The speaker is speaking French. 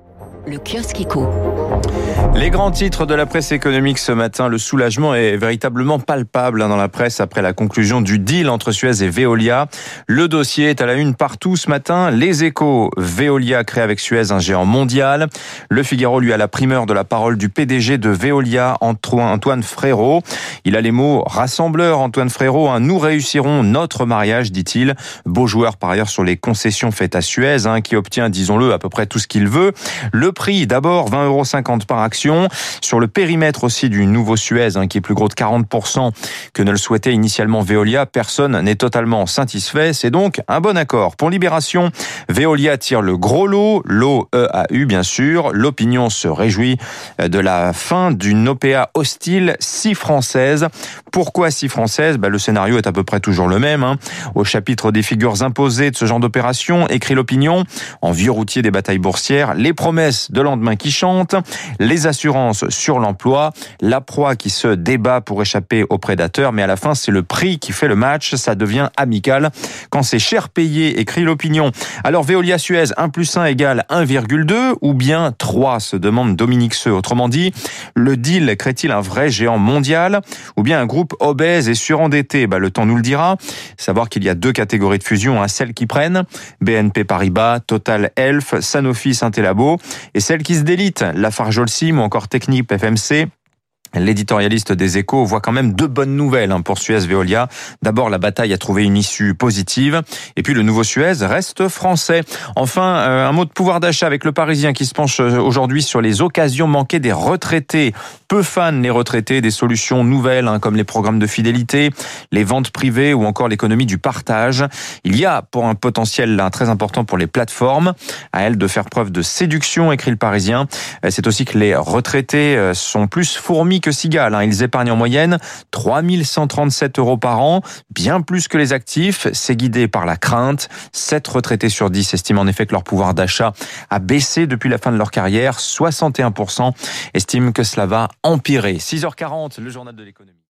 you. Le kiosque éco. Les grands titres de la presse économique ce matin, le soulagement est véritablement palpable hein, dans la presse après la conclusion du deal entre Suez et Veolia. Le dossier est à la une partout ce matin. Les échos, Veolia crée avec Suez un géant mondial. Le Figaro lui a la primeur de la parole du PDG de Veolia, Antoine Frérot. Il a les mots rassembleur Antoine Frérot. Hein, nous réussirons notre mariage, dit-il. Beau joueur par ailleurs sur les concessions faites à Suez, hein, qui obtient, disons-le, à peu près tout ce qu'il veut. Le prix, d'abord 20,50 euros par action. Sur le périmètre aussi du nouveau Suez, hein, qui est plus gros de 40% que ne le souhaitait initialement Veolia, personne n'est totalement satisfait. C'est donc un bon accord. Pour Libération, Veolia tire le gros lot, l'eau EAU bien sûr. L'opinion se réjouit de la fin d'une OPA hostile si française. Pourquoi si française? Bah, Le scénario est à peu près toujours le même. Hein. Au chapitre des figures imposées de ce genre d'opération, écrit l'opinion, en vieux routier des batailles boursières, les promesses de lendemain qui chante, les assurances sur l'emploi, la proie qui se débat pour échapper aux prédateurs, mais à la fin c'est le prix qui fait le match, ça devient amical. Quand c'est cher payé, écrit l'opinion. Alors Veolia Suez, 1 plus 1 égale 1,2 ou bien 3, se demande Dominique Seux. Autrement dit, le deal crée-t-il un vrai géant mondial ou bien un groupe obèse et surendetté? Bah, Le temps nous le dira. Savoir qu'il y a deux catégories de fusion, hein, celles qui prennent, BNP Paribas, Total Elf, Sanofi, Saint-Elabo, et celle qui se délite, Lafarge Holcim ou encore Technip FMC, L'éditorialiste des échos voit quand même deux bonnes nouvelles hein, pour Suez Veolia. D'abord, la bataille a trouvé une issue positive. Et puis, le nouveau Suez reste français. Enfin, euh, un mot de pouvoir d'achat avec le Parisien qui se penche euh, aujourd'hui sur les occasions manquées des retraités. Peu fans, les retraités, des solutions nouvelles hein, comme les programmes de fidélité, les ventes privées ou encore l'économie du partage. Il y a pour un potentiel très important pour les plateformes. À elles de faire preuve de séduction, écrit le Parisien. Euh, c'est aussi que les retraités sont plus fourmis que Sigal. Hein. Ils épargnent en moyenne 3137 euros par an, bien plus que les actifs. C'est guidé par la crainte. 7 retraités sur 10 estiment en effet que leur pouvoir d'achat a baissé depuis la fin de leur carrière. 61% estiment que cela va empirer. 6h40, le journal de l'économie.